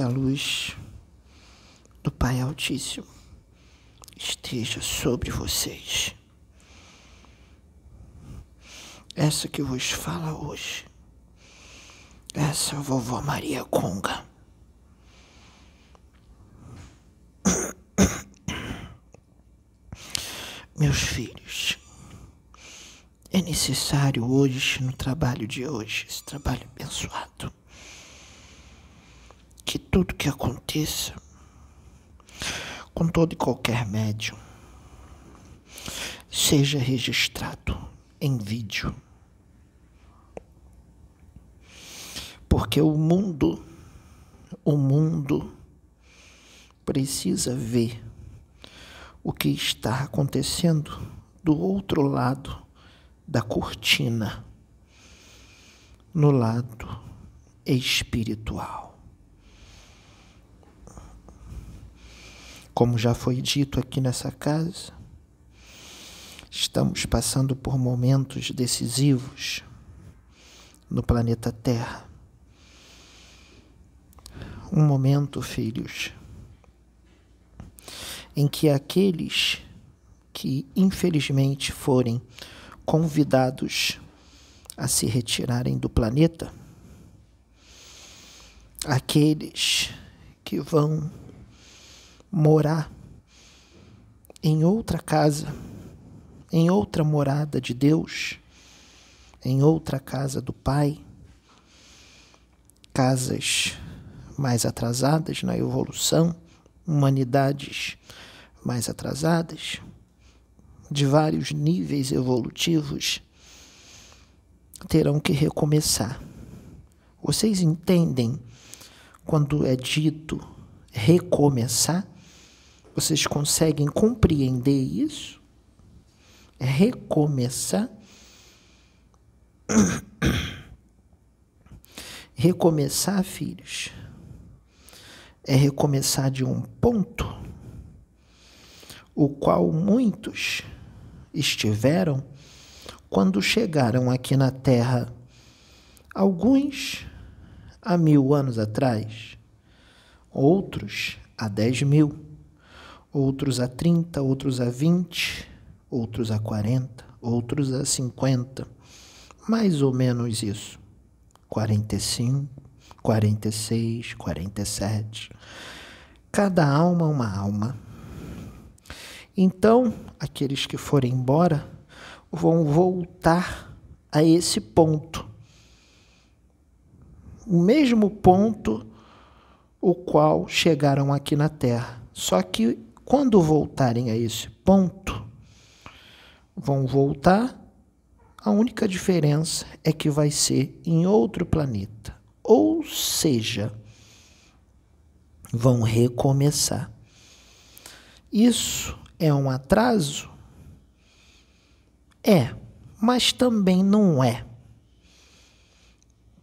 Que a luz do Pai Altíssimo esteja sobre vocês. Essa que vos fala hoje, essa é a vovó Maria Conga. Meus filhos, é necessário hoje, no trabalho de hoje, esse trabalho abençoado, que tudo que aconteça com todo e qualquer médium seja registrado em vídeo. Porque o mundo, o mundo precisa ver o que está acontecendo do outro lado da cortina, no lado espiritual. Como já foi dito aqui nessa casa, estamos passando por momentos decisivos no planeta Terra. Um momento, filhos, em que aqueles que infelizmente forem convidados a se retirarem do planeta, aqueles que vão morar em outra casa, em outra morada de Deus, em outra casa do Pai, casas mais atrasadas na evolução, humanidades mais atrasadas, de vários níveis evolutivos, terão que recomeçar. Vocês entendem quando é dito recomeçar? Vocês conseguem compreender isso? É recomeçar? Recomeçar, filhos, é recomeçar de um ponto o qual muitos estiveram quando chegaram aqui na Terra, alguns há mil anos atrás, outros há dez mil, outros há trinta, outros há vinte, outros há quarenta, outros há cinquenta, mais ou menos isso, quarenta e cinco, quarenta e seis, quarenta e sete. Cada alma uma alma então, aqueles que forem embora vão voltar a esse ponto. O mesmo ponto o qual chegaram aqui na Terra. Só que quando voltarem a esse ponto, vão voltar. A única diferença é que vai ser em outro planeta. Ou seja, vão recomeçar. Isso é um atraso? É, mas também não é.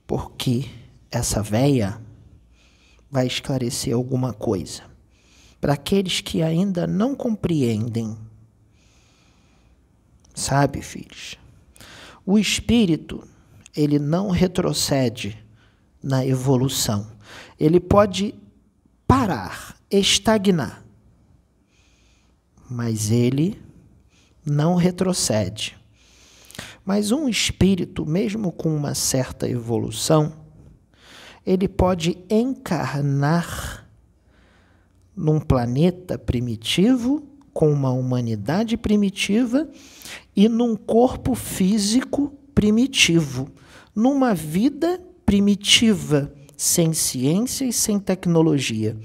Porque essa véia vai esclarecer alguma coisa. Para aqueles que ainda não compreendem. Sabe, filhos? O espírito, ele não retrocede na evolução. Ele pode parar, estagnar mas ele não retrocede. Mas um espírito, mesmo com uma certa evolução, ele pode encarnar num planeta primitivo, com uma humanidade primitiva e num corpo físico primitivo, numa vida primitiva, sem ciência e sem tecnologia.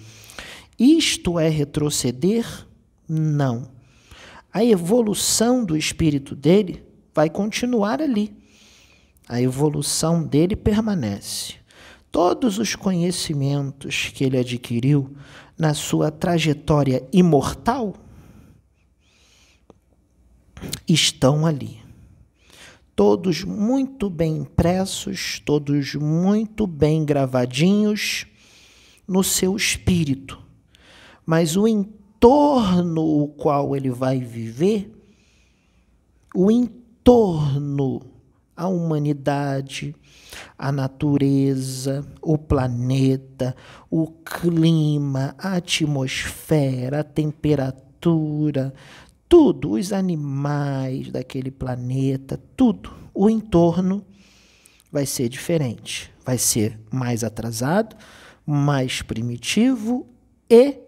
Isto é retroceder não. A evolução do espírito dele vai continuar ali. A evolução dele permanece. Todos os conhecimentos que ele adquiriu na sua trajetória imortal estão ali. Todos muito bem impressos, todos muito bem gravadinhos no seu espírito. Mas o entorno o qual ele vai viver, o entorno a humanidade, a natureza, o planeta, o clima, a atmosfera, a temperatura, tudo, os animais daquele planeta, tudo, o entorno vai ser diferente, vai ser mais atrasado, mais primitivo e,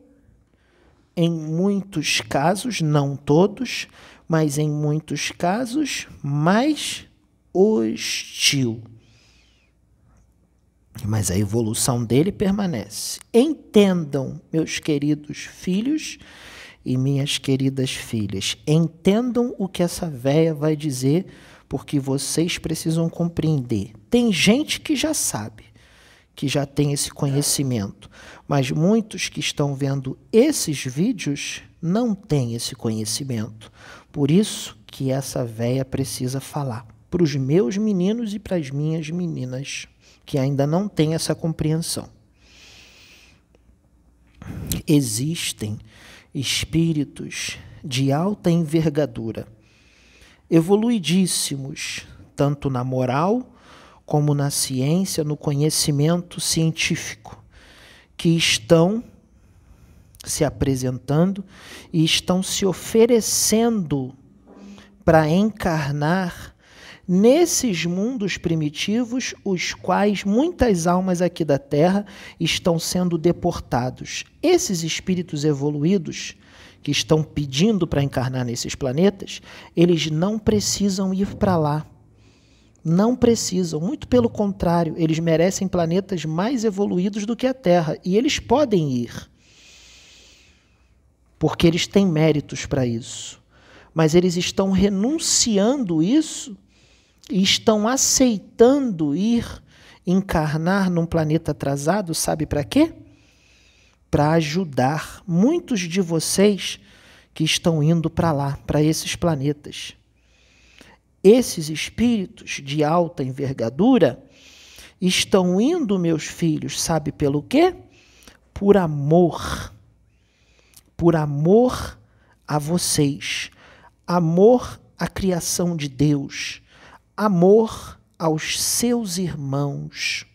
em muitos casos, não todos, mas em muitos casos, mais hostil. Mas a evolução dele permanece. Entendam, meus queridos filhos e minhas queridas filhas, entendam o que essa véia vai dizer, porque vocês precisam compreender. Tem gente que já sabe, que já tem esse conhecimento, mas muitos que estão vendo esses vídeos não têm esse conhecimento. Por isso que essa véia precisa falar para os meus meninos e para as minhas meninas que ainda não têm essa compreensão. Existem espíritos de alta envergadura, evoluidíssimos, tanto na moral como na ciência, no conhecimento científico, que estão se apresentando e estão se oferecendo para encarnar nesses mundos primitivos, os quais muitas almas aqui da Terra estão sendo deportados. Esses espíritos evoluídos que estão pedindo para encarnar nesses planetas, eles não precisam ir para lá. Não precisam, muito pelo contrário, eles merecem planetas mais evoluídos do que a Terra e eles podem ir. Porque eles têm méritos para isso. Mas eles estão renunciando isso e estão aceitando ir encarnar num planeta atrasado, sabe para quê? Para ajudar muitos de vocês que estão indo para lá, para esses planetas. Esses espíritos de alta envergadura estão indo, meus filhos, sabe pelo quê? Por amor. Por amor a vocês. Amor à criação de Deus amor aos seus irmãos.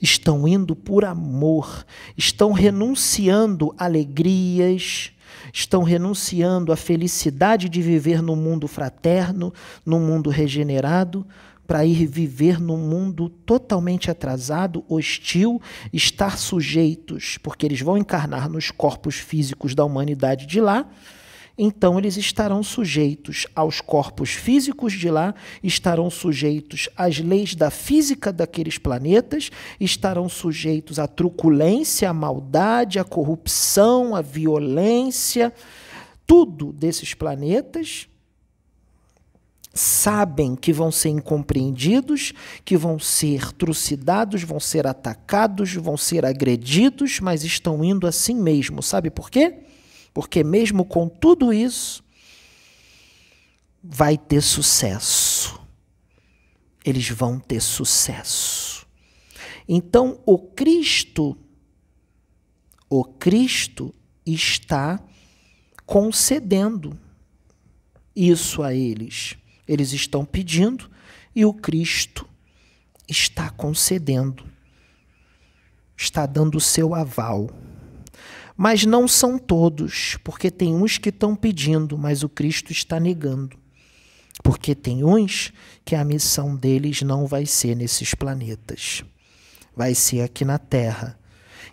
Estão indo por amor, estão renunciando alegrias, estão renunciando à felicidade de viver no mundo fraterno, no mundo regenerado, para ir viver num mundo totalmente atrasado, hostil, estar sujeitos, porque eles vão encarnar nos corpos físicos da humanidade de lá então eles estarão sujeitos aos corpos físicos de lá, estarão sujeitos às leis da física daqueles planetas, estarão sujeitos à truculência, à maldade, à corrupção, à violência, tudo desses planetas sabem que vão ser incompreendidos, que vão ser trucidados, vão ser atacados, vão ser agredidos, mas estão indo assim mesmo. Sabe por quê? Porque mesmo com tudo isso, vai ter sucesso. Eles vão ter sucesso. Então, o Cristo, o Cristo está concedendo isso a eles. Eles estão pedindo e o Cristo está concedendo, está dando o seu aval. Mas não são todos, porque tem uns que estão pedindo, mas o Cristo está negando. Porque tem uns que a missão deles não vai ser nesses planetas, vai ser aqui na Terra.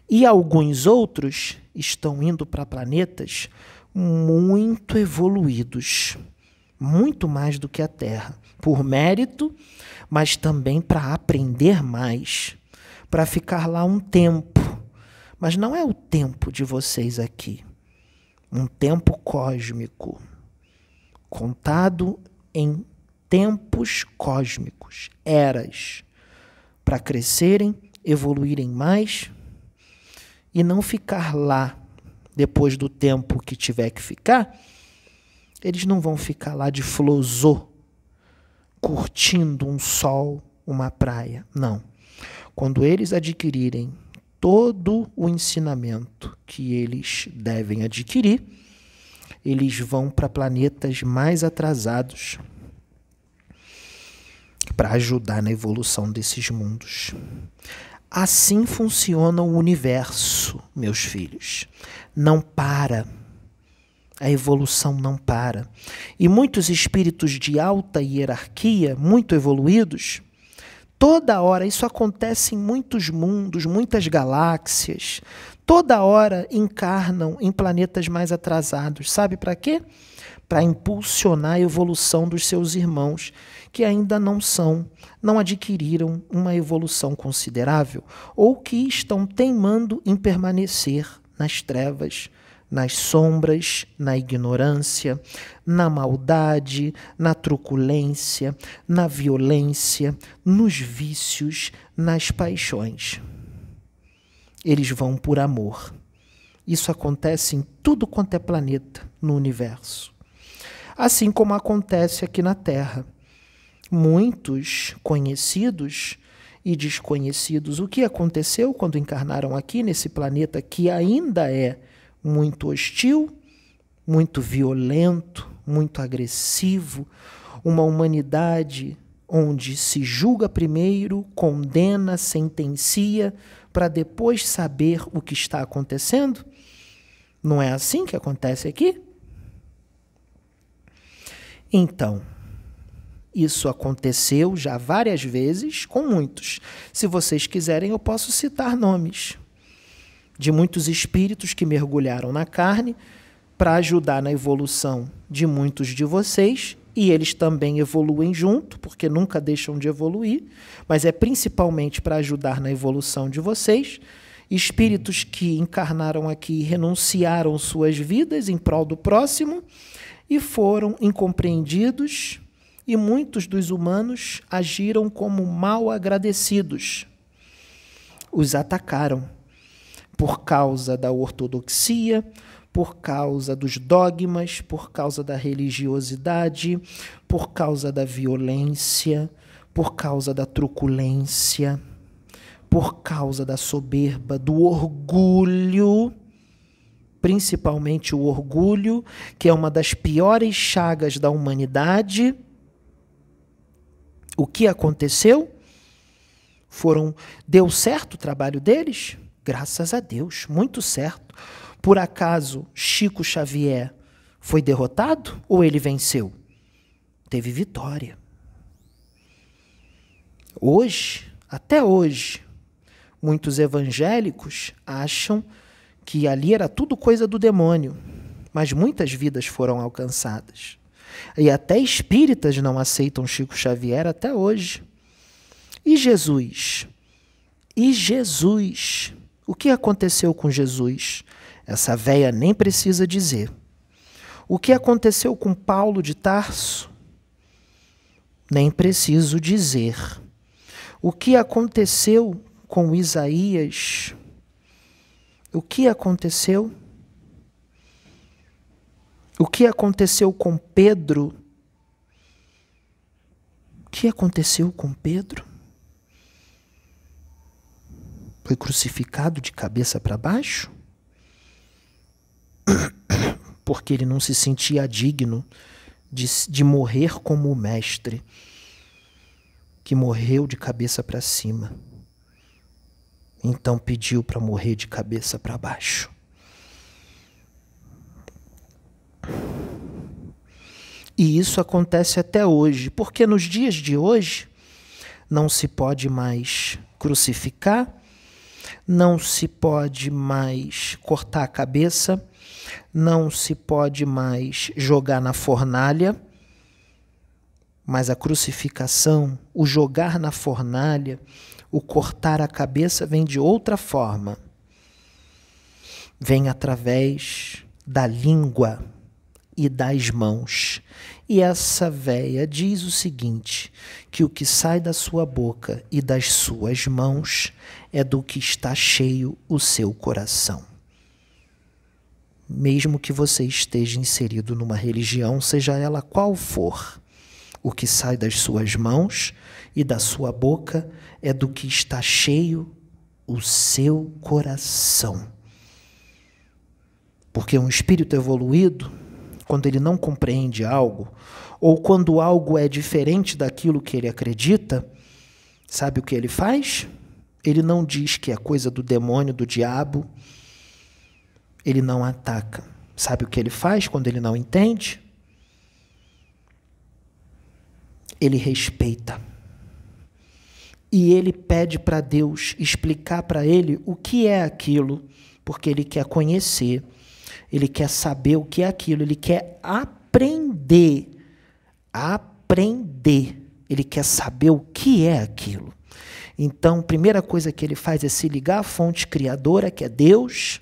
E alguns outros estão indo para planetas muito evoluídos, muito mais do que a Terra, por mérito, mas também para aprender mais, para ficar lá um tempo mas não é o tempo de vocês aqui. Um tempo cósmico, contado em tempos cósmicos, eras, para crescerem, evoluírem mais e não ficar lá depois do tempo que tiver que ficar. Eles não vão ficar lá de flosô, curtindo um sol, uma praia. Não. Quando eles adquirirem todo o ensinamento que eles devem adquirir, eles vão para planetas mais atrasados, para ajudar na evolução desses mundos. Assim funciona o universo, meus filhos. Não para. A evolução não para. E muitos espíritos de alta hierarquia, muito evoluídos, toda hora, isso acontece em muitos mundos, muitas galáxias, toda hora encarnam em planetas mais atrasados. Sabe para quê? Para impulsionar a evolução dos seus irmãos que ainda não são, não adquiriram uma evolução considerável ou que estão teimando em permanecer nas trevas, nas sombras, na ignorância, na maldade, na truculência, na violência, nos vícios, nas paixões. Eles vão por amor. Isso acontece em tudo quanto é planeta no universo. Assim como acontece aqui na Terra muitos conhecidos e desconhecidos. O que aconteceu quando encarnaram aqui nesse planeta que ainda é muito hostil, muito violento, muito agressivo, uma humanidade onde se julga primeiro, condena, sentencia, para depois saber o que está acontecendo? Não é assim que acontece aqui? Então, isso aconteceu já várias vezes com muitos. Se vocês quiserem, eu posso citar nomes de muitos espíritos que mergulharam na carne para ajudar na evolução de muitos de vocês e eles também evoluem junto, porque nunca deixam de evoluir, mas é principalmente para ajudar na evolução de vocês. Espíritos que encarnaram aqui renunciaram suas vidas em prol do próximo e foram incompreendidos e muitos dos humanos agiram como mal agradecidos. Os atacaram por causa da ortodoxia, por causa dos dogmas, por causa da religiosidade, por causa da violência, por causa da truculência, por causa da soberba, do orgulho, principalmente o orgulho, que é uma das piores chagas da humanidade o que aconteceu? Foram deu certo o trabalho deles? Graças a Deus, muito certo. Por acaso Chico Xavier foi derrotado ou ele venceu? Teve vitória. Hoje, até hoje, muitos evangélicos acham que ali era tudo coisa do demônio, mas muitas vidas foram alcançadas. E até espíritas não aceitam Chico Xavier até hoje. E Jesus? E Jesus? O que aconteceu com Jesus? Essa véia nem precisa dizer. O que aconteceu com Paulo de Tarso? Nem preciso dizer. O que aconteceu com Isaías? O que aconteceu? O que aconteceu com Pedro? O que aconteceu com Pedro? Foi crucificado de cabeça para baixo? Porque ele não se sentia digno de, de morrer como o Mestre, que morreu de cabeça para cima. Então pediu para morrer de cabeça para baixo. E isso acontece até hoje, porque nos dias de hoje não se pode mais crucificar, não se pode mais cortar a cabeça, não se pode mais jogar na fornalha, mas a crucificação, o jogar na fornalha, o cortar a cabeça vem de outra forma. Vem através da língua e das mãos. E essa véia diz o seguinte: que o que sai da sua boca e das suas mãos é do que está cheio o seu coração. Mesmo que você esteja inserido numa religião, seja ela qual for, o que sai das suas mãos e da sua boca é do que está cheio o seu coração. Porque um espírito evoluído quando ele não compreende algo, ou quando algo é diferente daquilo que ele acredita, sabe o que ele faz? Ele não diz que é coisa do demônio, do diabo. Ele não ataca. Sabe o que ele faz quando ele não entende? Ele respeita. E ele pede para Deus explicar para ele o que é aquilo, porque ele quer conhecer, ele quer saber o que é aquilo, ele quer aprender. Aprender. Ele quer saber o que é aquilo. Então, a primeira coisa que ele faz é se ligar à fonte criadora, que é Deus,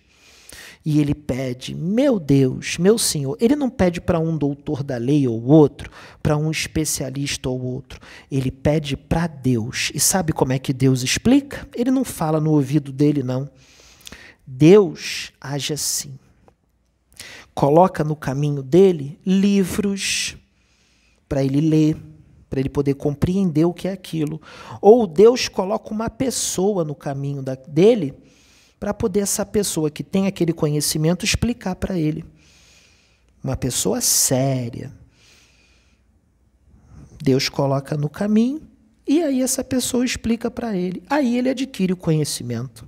e ele pede, meu Deus, meu Senhor. Ele não pede para um doutor da lei ou outro, para um especialista ou outro. Ele pede para Deus. E sabe como é que Deus explica? Ele não fala no ouvido dele, não. Deus age assim. Coloca no caminho dele livros para ele ler para ele poder compreender o que é aquilo. Ou Deus coloca uma pessoa no caminho da, dele para poder essa pessoa que tem aquele conhecimento explicar para ele. Uma pessoa séria. Deus coloca no caminho e aí essa pessoa explica para ele. Aí ele adquire o conhecimento.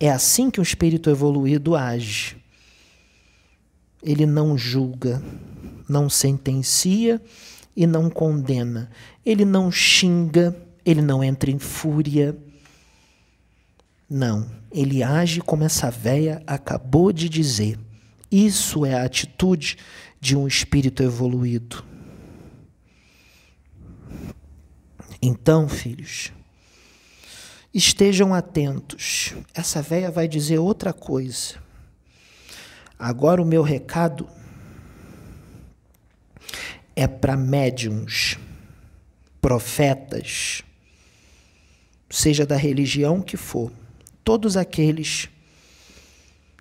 É assim que o espírito evoluído age. Ele não julga, não sentencia, e não condena. Ele não xinga, ele não entra em fúria. Não, ele age como essa véia acabou de dizer. Isso é a atitude de um espírito evoluído. Então, filhos, estejam atentos. Essa véia vai dizer outra coisa. Agora o meu recado é para médiums, profetas, seja da religião que for, todos aqueles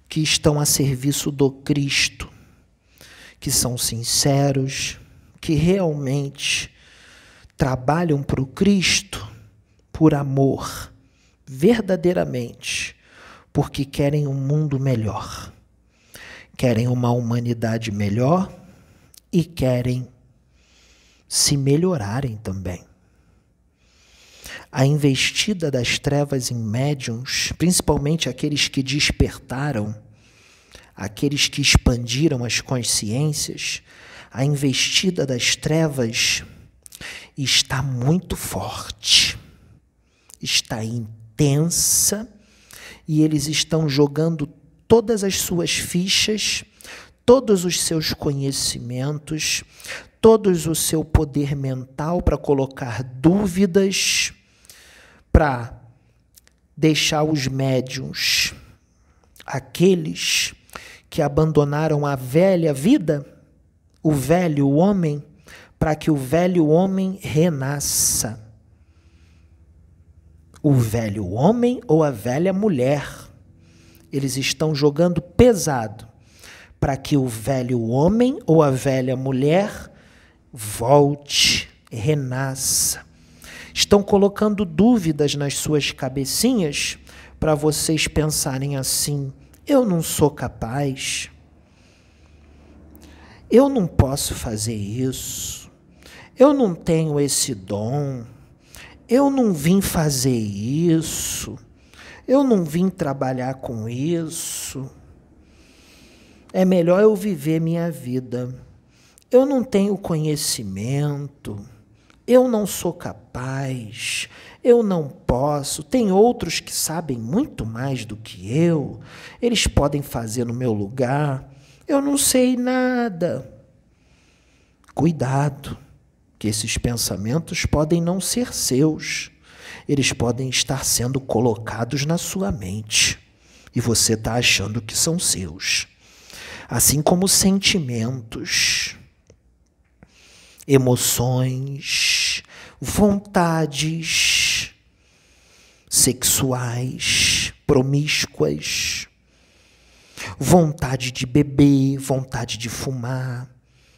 que estão a serviço do Cristo, que são sinceros, que realmente trabalham para o Cristo por amor, verdadeiramente, porque querem um mundo melhor, querem uma humanidade melhor e querem se melhorarem também. A investida das trevas em médiums, principalmente aqueles que despertaram, aqueles que expandiram as consciências, a investida das trevas está muito forte, está intensa e eles estão jogando todas as suas fichas, todos os seus conhecimentos, todos o seu poder mental para colocar dúvidas, para deixar os médiums, aqueles que abandonaram a velha vida, o velho homem, para que o velho homem renasça. O velho homem ou a velha mulher. Eles estão jogando pesado para que o velho homem ou a velha mulher volte, renasça. Estão colocando dúvidas nas suas cabecinhas para vocês pensarem assim: eu não sou capaz, eu não posso fazer isso, eu não tenho esse dom, eu não vim fazer isso, eu não vim trabalhar com isso. É melhor eu viver minha vida eu não tenho conhecimento, eu não sou capaz, eu não posso. Tem outros que sabem muito mais do que eu, eles podem fazer no meu lugar. Eu não sei nada. Cuidado, que esses pensamentos podem não ser seus, eles podem estar sendo colocados na sua mente e você está achando que são seus. Assim como sentimentos emoções, vontades sexuais promíscuas, vontade de beber, vontade de fumar,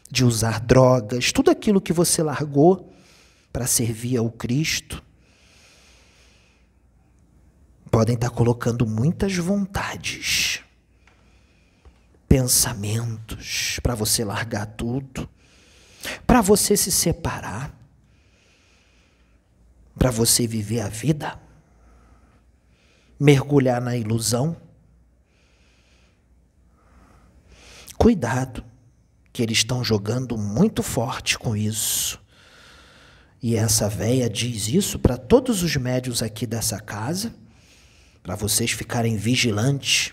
de usar drogas, tudo aquilo que você largou para servir ao Cristo. Podem estar colocando muitas vontades pensamentos para você largar tudo, para você se separar, para você viver a vida, mergulhar na ilusão. Cuidado, que eles estão jogando muito forte com isso. E essa véia diz isso para todos os médios aqui dessa casa, para vocês ficarem vigilantes.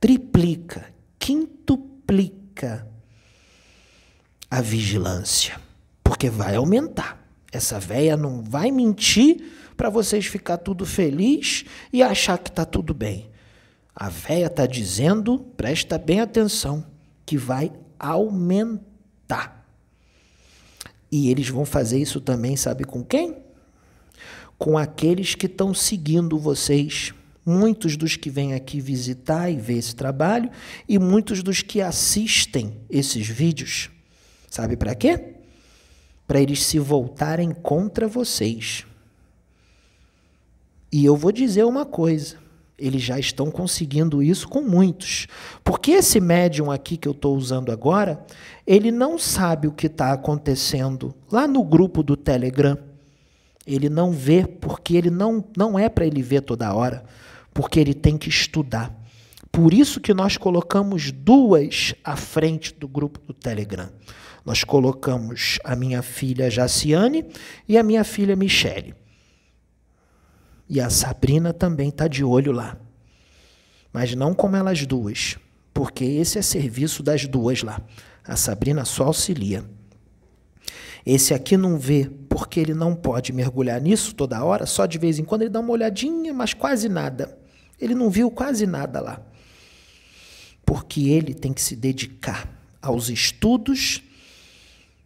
Triplica, quintuplica a vigilância, porque vai aumentar. Essa véia não vai mentir para vocês ficar tudo feliz e achar que está tudo bem. A véia está dizendo, presta bem atenção, que vai aumentar. E eles vão fazer isso também, sabe com quem? Com aqueles que estão seguindo vocês muitos dos que vêm aqui visitar e ver esse trabalho e muitos dos que assistem esses vídeos. Sabe para quê? Para eles se voltarem contra vocês. E eu vou dizer uma coisa: eles já estão conseguindo isso com muitos. Porque esse médium aqui que eu estou usando agora, ele não sabe o que está acontecendo lá no grupo do Telegram. Ele não vê, porque ele não, não é para ele ver toda hora porque ele tem que estudar. Por isso que nós colocamos duas à frente do grupo do Telegram. Nós colocamos a minha filha Jaciane e a minha filha Michele. E a Sabrina também está de olho lá. Mas não como elas duas, porque esse é serviço das duas lá. A Sabrina só auxilia. Esse aqui não vê, porque ele não pode mergulhar nisso toda hora, só de vez em quando ele dá uma olhadinha, mas quase nada. Ele não viu quase nada lá. Porque ele tem que se dedicar aos estudos,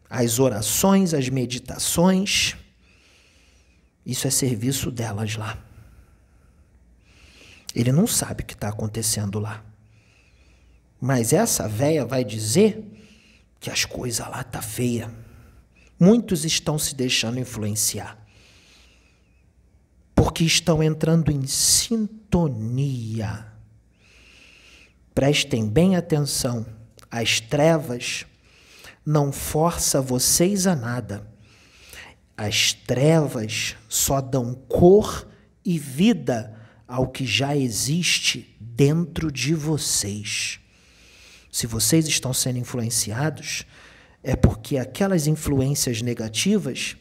às orações, às meditações. Isso é serviço delas lá. Ele não sabe o que está acontecendo lá. Mas essa véia vai dizer que as coisas lá tá feia. Muitos estão se deixando influenciar porque estão entrando em sintonia. Prestem bem atenção, as trevas não força vocês a nada. As trevas só dão cor e vida ao que já existe dentro de vocês. Se vocês estão sendo influenciados, é porque aquelas influências negativas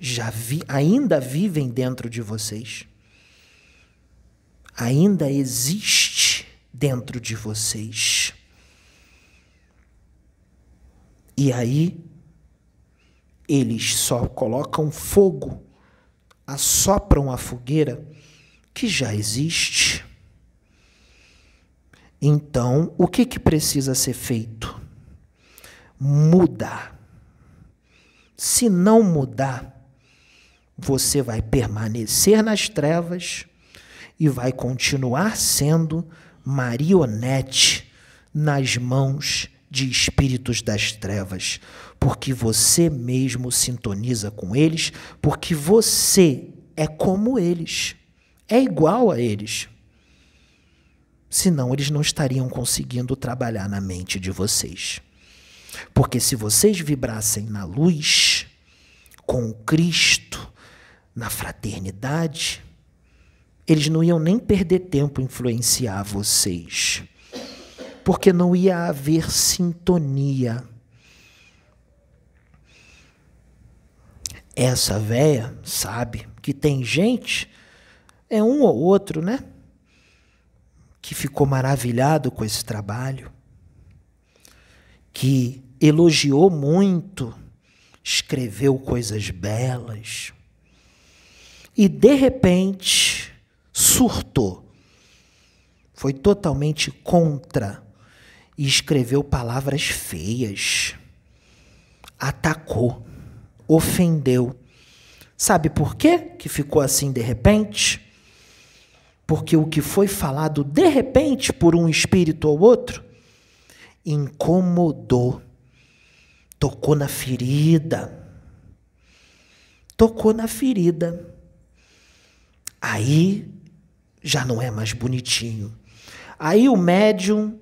já vi, ainda vivem dentro de vocês. Ainda existe dentro de vocês. E aí eles só colocam fogo, assopram a fogueira que já existe. Então, o que, que precisa ser feito? Mudar. Se não mudar, você vai permanecer nas trevas e vai continuar sendo marionete nas mãos de espíritos das trevas, porque você mesmo sintoniza com eles, porque você é como eles, é igual a eles. Senão eles não estariam conseguindo trabalhar na mente de vocês. Porque se vocês vibrassem na luz, com Cristo, na fraternidade, eles não iam nem perder tempo influenciar vocês, porque não ia haver sintonia. Essa véia sabe que tem gente, é um ou outro, né? Que ficou maravilhado com esse trabalho, que elogiou muito, escreveu coisas belas e de repente surtou. Foi totalmente contra e escreveu palavras feias. Atacou, ofendeu. Sabe por quê que ficou assim de repente? Porque o que foi falado de repente por um espírito ou outro incomodou, tocou na ferida. Tocou na ferida. Aí já não é mais bonitinho. Aí o médium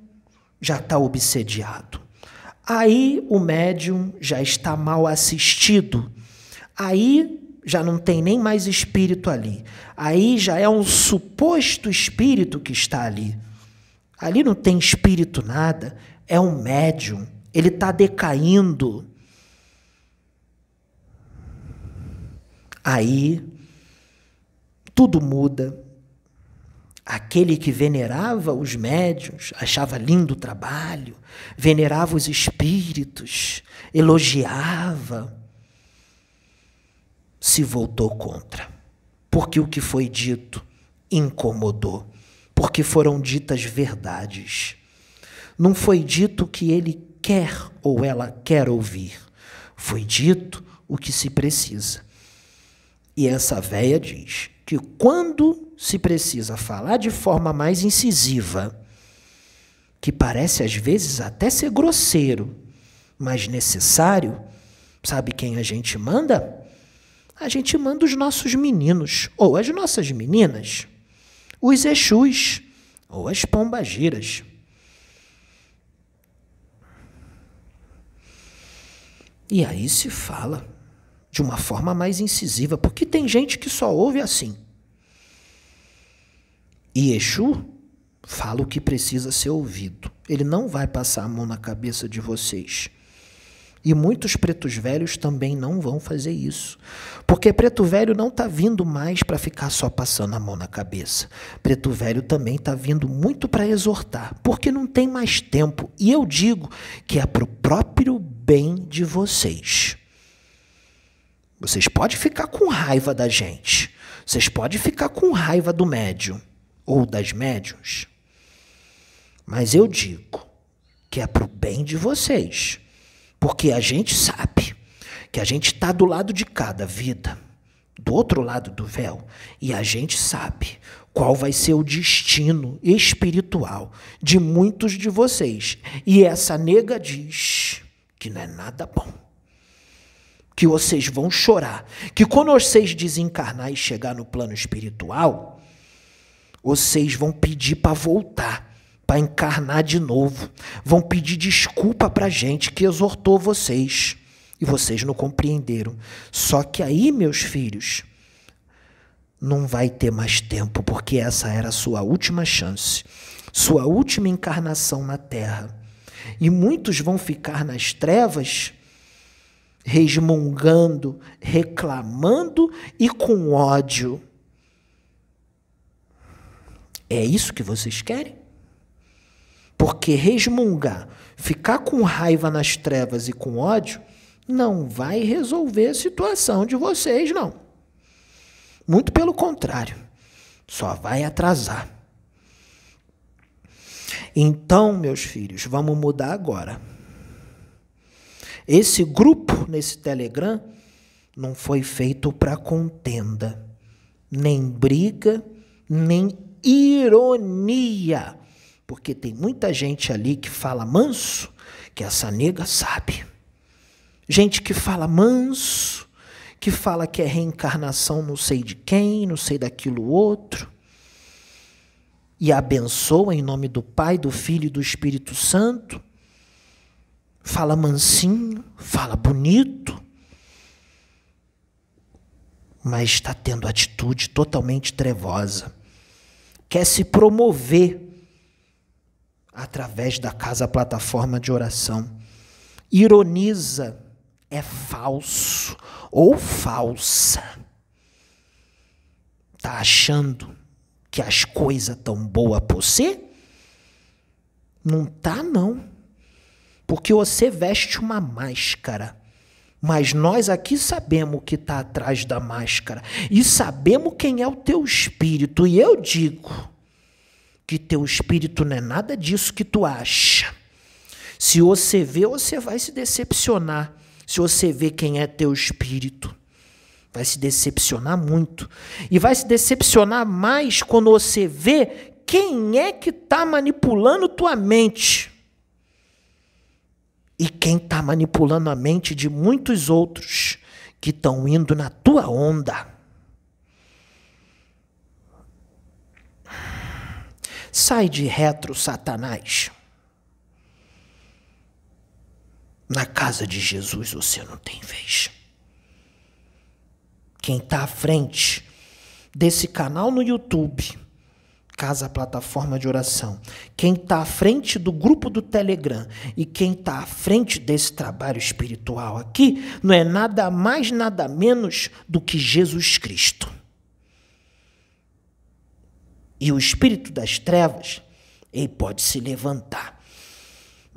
já está obsediado. Aí o médium já está mal assistido. Aí já não tem nem mais espírito ali. Aí já é um suposto espírito que está ali. Ali não tem espírito nada, é um médium. Ele está decaindo. Aí tudo muda. Aquele que venerava os médiuns, achava lindo o trabalho, venerava os espíritos, elogiava, se voltou contra. Porque o que foi dito incomodou, porque foram ditas verdades. Não foi dito o que ele quer ou ela quer ouvir, foi dito o que se precisa. E essa véia diz que quando se precisa falar de forma mais incisiva, que parece às vezes até ser grosseiro, mas necessário, sabe quem a gente manda? A gente manda os nossos meninos, ou as nossas meninas, os Exus, ou as pombagiras. E aí se fala de uma forma mais incisiva, porque tem gente que só ouve assim. E Exu fala o que precisa ser ouvido. Ele não vai passar a mão na cabeça de vocês. E muitos pretos velhos também não vão fazer isso. Porque preto velho não está vindo mais para ficar só passando a mão na cabeça. Preto velho também está vindo muito para exortar, porque não tem mais tempo. E eu digo que é para o próprio bem de vocês. Vocês podem ficar com raiva da gente. Vocês podem ficar com raiva do médium ou das médiuns. Mas eu digo que é para o bem de vocês. Porque a gente sabe que a gente está do lado de cada vida, do outro lado do véu, e a gente sabe qual vai ser o destino espiritual de muitos de vocês. E essa nega diz que não é nada bom. Que vocês vão chorar. Que quando vocês desencarnar e chegar no plano espiritual, vocês vão pedir para voltar, para encarnar de novo. Vão pedir desculpa para a gente que exortou vocês. E vocês não compreenderam. Só que aí, meus filhos, não vai ter mais tempo, porque essa era a sua última chance, sua última encarnação na Terra. E muitos vão ficar nas trevas, resmungando, reclamando e com ódio é isso que vocês querem? Porque resmungar, ficar com raiva nas trevas e com ódio, não vai resolver a situação de vocês, não. Muito pelo contrário, só vai atrasar. Então, meus filhos, vamos mudar agora. Esse grupo nesse Telegram não foi feito para contenda, nem briga, nem ironia. Porque tem muita gente ali que fala manso, que essa nega sabe. Gente que fala manso, que fala que é reencarnação não sei de quem, não sei daquilo outro. E abençoa em nome do Pai, do Filho e do Espírito Santo. Fala mansinho, fala bonito, mas está tendo atitude totalmente trevosa quer se promover através da casa plataforma de oração. Ironiza, é falso ou falsa. Tá achando que as coisas tão boas para você? Não tá não. Porque você veste uma máscara mas nós aqui sabemos o que está atrás da máscara e sabemos quem é o teu espírito. E eu digo que teu espírito não é nada disso que tu acha. Se você vê, você vai se decepcionar. Se você vê quem é teu espírito, vai se decepcionar muito. E vai se decepcionar mais quando você vê quem é que está manipulando tua mente e quem está manipulando a mente de muitos outros que estão indo na tua onda. Sai de retro, Satanás. Na casa de Jesus você não tem vez. Quem está à frente desse canal no YouTube, Casa Plataforma de Oração, quem está à frente do grupo do Telegram e quem está à frente desse trabalho espiritual aqui, não é nada mais, nada menos do que Jesus Cristo. E o espírito das trevas, ele pode se levantar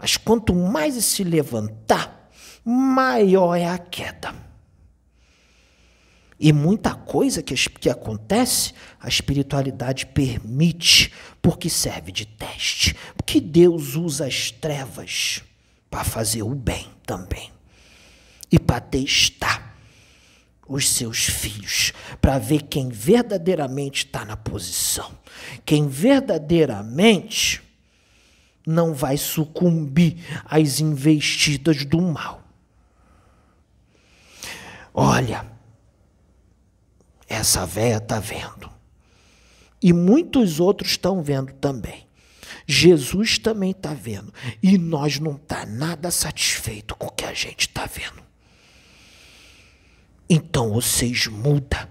mas quanto mais se levantar, maior é a queda. E muita coisa que, que acontece, a espiritualidade permite, porque serve de teste. Porque Deus usa as trevas para fazer o bem também. E para testar os seus filhos, para ver quem verdadeiramente está na posição. Quem verdadeiramente não vai sucumbir às investidas do mal. Olha, essa véia está vendo. E muitos outros estão vendo também. Jesus também está vendo. E nós não está nada satisfeito com o que a gente está vendo. Então vocês mudam.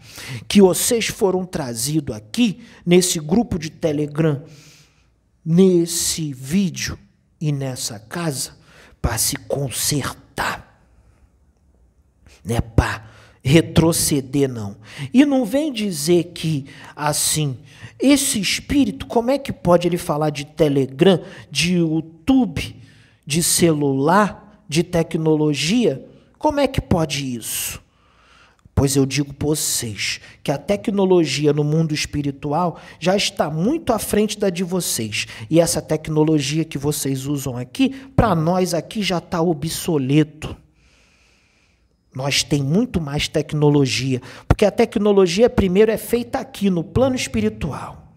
Que vocês foram trazidos aqui nesse grupo de Telegram nesse vídeo e nessa casa para se consertar. Não é para retroceder, não. E não vem dizer que, assim, esse espírito, como é que pode ele falar de Telegram, de YouTube, de celular, de tecnologia? Como é que pode isso? Pois eu digo para vocês que a tecnologia no mundo espiritual já está muito à frente da de vocês. E essa tecnologia que vocês usam aqui, para nós aqui já está obsoleto. Nós tem muito mais tecnologia, porque a tecnologia primeiro é feita aqui no plano espiritual.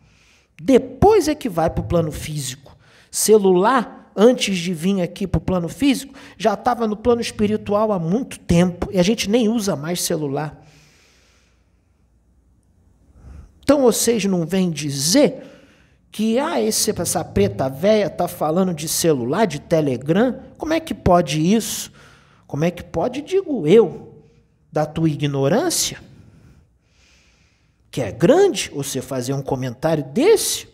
Depois é que vai para o plano físico. Celular antes de vir aqui para o plano físico, já estava no plano espiritual há muito tempo e a gente nem usa mais celular. Então vocês não vêm dizer que ah, esse, essa preta velha está falando de celular, de Telegram? Como é que pode isso? Como é que pode, digo eu, da tua ignorância? Que é grande você fazer um comentário desse?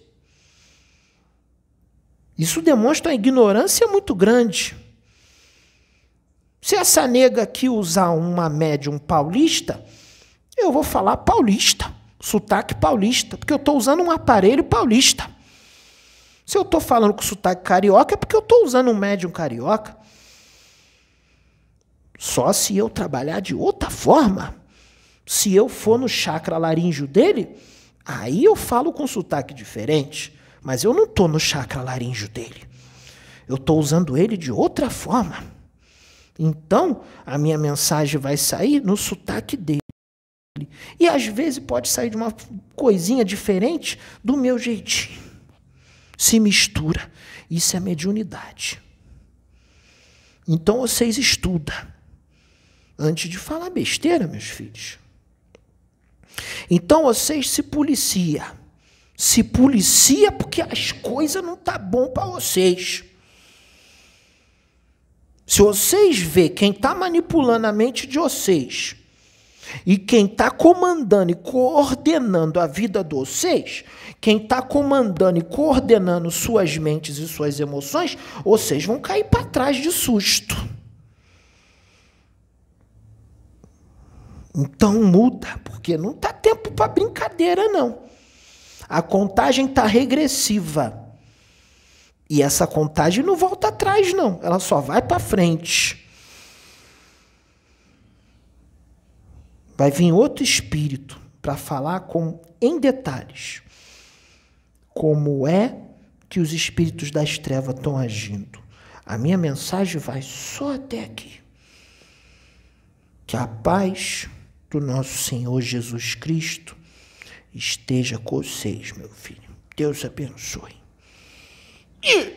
Isso demonstra uma ignorância muito grande. Se essa nega aqui usar uma médium paulista, eu vou falar paulista, sotaque paulista, porque eu estou usando um aparelho paulista. Se eu estou falando com sotaque carioca, é porque eu estou usando um médium carioca. Só se eu trabalhar de outra forma. Se eu for no chakra laríngeo dele, aí eu falo com sotaque diferente. Mas eu não estou no chakra laríngeo dele. Eu estou usando ele de outra forma. Então, a minha mensagem vai sair no sotaque dele. E às vezes pode sair de uma coisinha diferente do meu jeitinho. Se mistura. Isso é mediunidade. Então vocês estudam antes de falar besteira, meus filhos. Então vocês se policiam se policia porque as coisas não tá bom para vocês. Se vocês vê quem está manipulando a mente de vocês e quem está comandando e coordenando a vida de vocês, quem está comandando e coordenando suas mentes e suas emoções, vocês vão cair para trás de susto. Então muda, porque não tá tempo para brincadeira não. A contagem está regressiva. E essa contagem não volta atrás, não. Ela só vai para frente. Vai vir outro espírito para falar com, em detalhes como é que os espíritos das trevas estão agindo. A minha mensagem vai só até aqui. Que a paz do nosso Senhor Jesus Cristo esteja com vocês, meu filho. Deus abençoe. E